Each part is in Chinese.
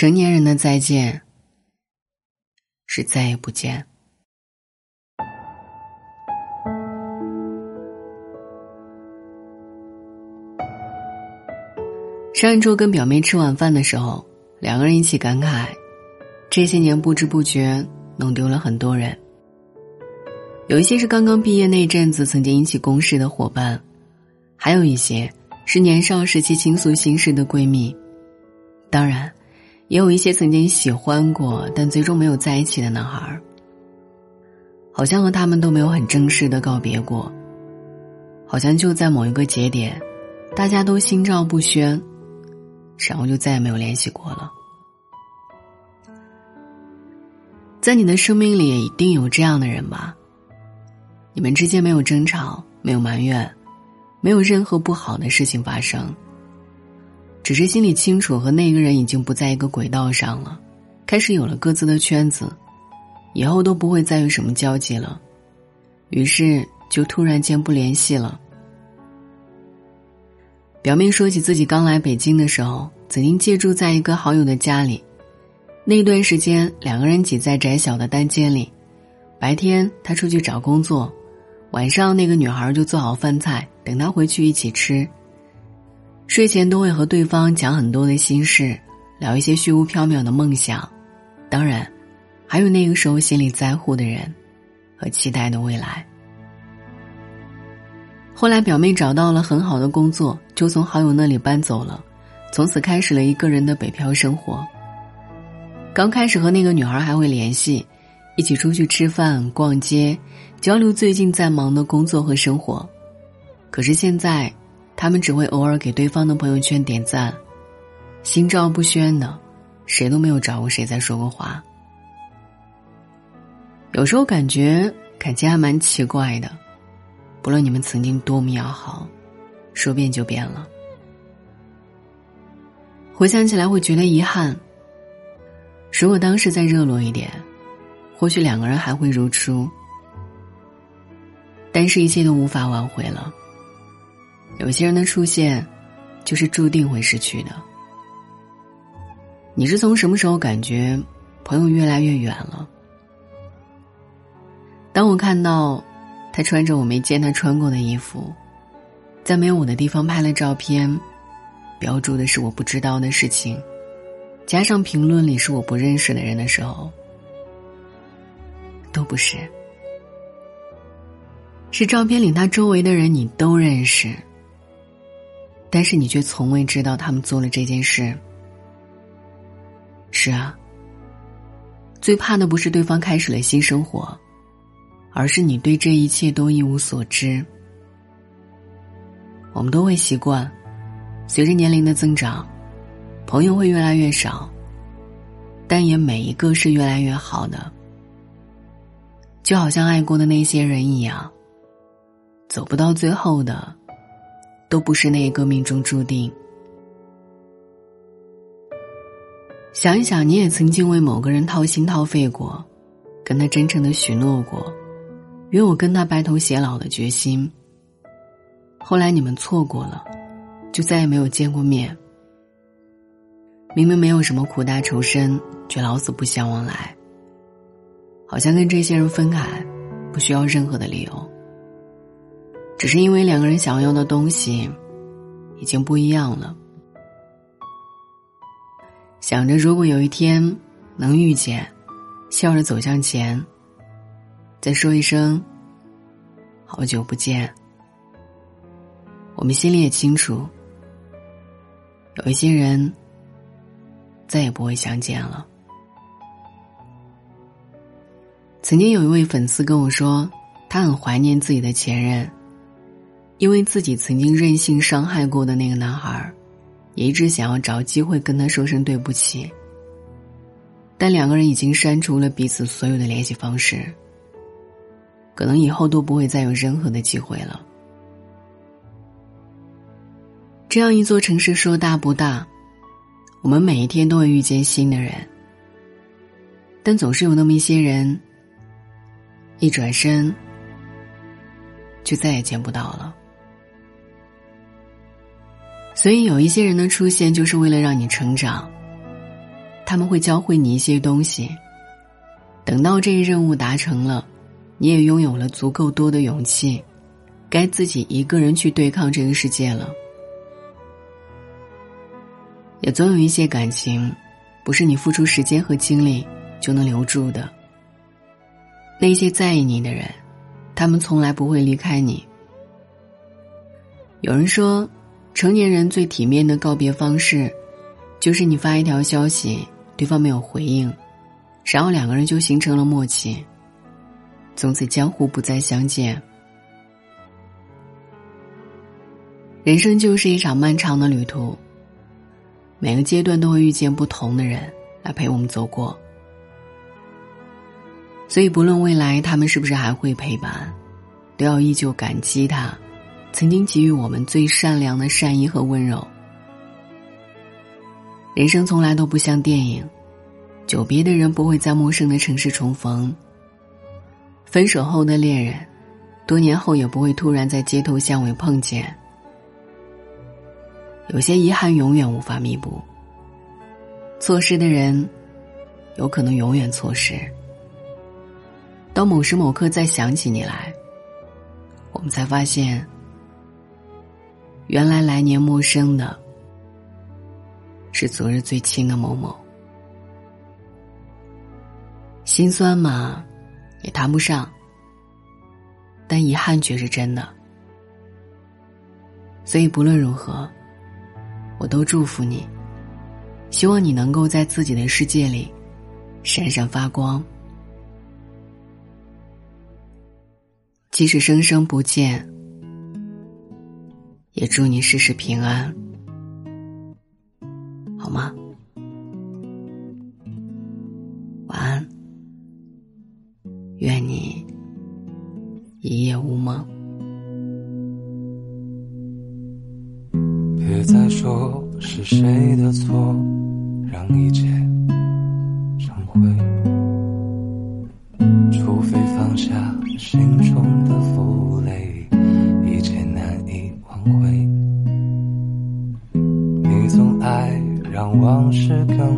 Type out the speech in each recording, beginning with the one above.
成年人的再见是再也不见。上一周跟表妹吃晚饭的时候，两个人一起感慨，这些年不知不觉弄丢了很多人。有一些是刚刚毕业那阵子曾经一起共事的伙伴，还有一些是年少时期倾诉心事的闺蜜，当然，也有一些曾经喜欢过但最终没有在一起的男孩儿。好像和他们都没有很正式的告别过，好像就在某一个节点，大家都心照不宣。然后就再也没有联系过了。在你的生命里，一定有这样的人吧？你们之间没有争吵，没有埋怨，没有任何不好的事情发生。只是心里清楚，和那个人已经不在一个轨道上了，开始有了各自的圈子，以后都不会再有什么交集了。于是就突然间不联系了。表妹说起自己刚来北京的时候，曾经借住在一个好友的家里。那段时间，两个人挤在窄小的单间里，白天他出去找工作，晚上那个女孩就做好饭菜等他回去一起吃。睡前都会和对方讲很多的心事，聊一些虚无缥缈的梦想，当然，还有那个时候心里在乎的人，和期待的未来。后来，表妹找到了很好的工作，就从好友那里搬走了，从此开始了一个人的北漂生活。刚开始和那个女孩还会联系，一起出去吃饭、逛街，交流最近在忙的工作和生活。可是现在，他们只会偶尔给对方的朋友圈点赞，心照不宣的，谁都没有找过谁再说过话。有时候感觉感情还蛮奇怪的。不论你们曾经多么要好，说变就变了。回想起来会觉得遗憾。如果当时再热络一点，或许两个人还会如初。但是，一切都无法挽回了。有些人的出现，就是注定会失去的。你是从什么时候感觉朋友越来越远了？当我看到。他穿着我没见他穿过的衣服，在没有我的地方拍了照片，标注的是我不知道的事情，加上评论里是我不认识的人的时候，都不是，是照片里他周围的人你都认识，但是你却从未知道他们做了这件事。是啊，最怕的不是对方开始了新生活。而是你对这一切都一无所知。我们都会习惯，随着年龄的增长，朋友会越来越少，但也每一个是越来越好的。就好像爱过的那些人一样，走不到最后的，都不是那一个命中注定。想一想，你也曾经为某个人掏心掏肺过，跟他真诚的许诺过。有我跟他白头偕老的决心。后来你们错过了，就再也没有见过面。明明没有什么苦大仇深，却老死不相往来。好像跟这些人分开，不需要任何的理由，只是因为两个人想要的东西，已经不一样了。想着如果有一天能遇见，笑着走向前。再说一声，好久不见。我们心里也清楚，有一些人再也不会相见了。曾经有一位粉丝跟我说，他很怀念自己的前任，因为自己曾经任性伤害过的那个男孩，也一直想要找机会跟他说声对不起。但两个人已经删除了彼此所有的联系方式。可能以后都不会再有任何的机会了。这样一座城市说大不大，我们每一天都会遇见新的人，但总是有那么一些人，一转身就再也见不到了。所以有一些人的出现，就是为了让你成长。他们会教会你一些东西。等到这一任务达成了，你也拥有了足够多的勇气，该自己一个人去对抗这个世界了。也总有一些感情，不是你付出时间和精力就能留住的。那些在意你的人，他们从来不会离开你。有人说，成年人最体面的告别方式，就是你发一条消息，对方没有回应，然后两个人就形成了默契，从此江湖不再相见。人生就是一场漫长的旅途。每个阶段都会遇见不同的人来陪我们走过，所以不论未来他们是不是还会陪伴，都要依旧感激他，曾经给予我们最善良的善意和温柔。人生从来都不像电影，久别的人不会在陌生的城市重逢，分手后的恋人，多年后也不会突然在街头巷尾碰见。有些遗憾永远无法弥补。错失的人，有可能永远错失。当某时某刻再想起你来，我们才发现，原来来年陌生的，是昨日最亲的某某。心酸嘛，也谈不上，但遗憾却是真的。所以不论如何。我都祝福你，希望你能够在自己的世界里闪闪发光。即使生生不见，也祝你事事平安，好吗？晚安，愿你一夜无梦。别再说是谁的错，让一切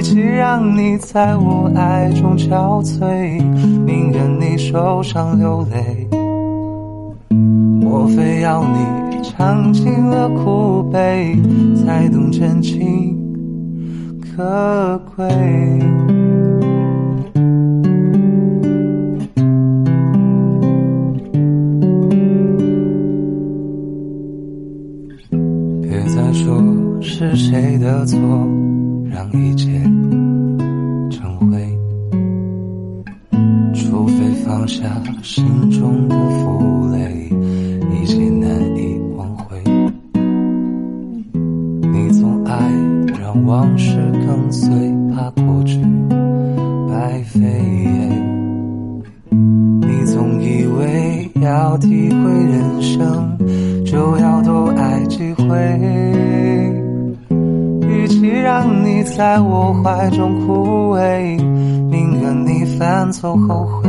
与其让你在我爱中憔悴，宁愿你受伤流泪。莫非要你？尝尽了苦悲，才懂真情可贵。别再说是谁的错，让一切放下心中的负累，一切难以挽回。你总爱让。往事跟随，怕过去白费。你总以为要体会人生，就要多爱几回。与其让你在我怀中枯萎，宁愿你犯错后悔，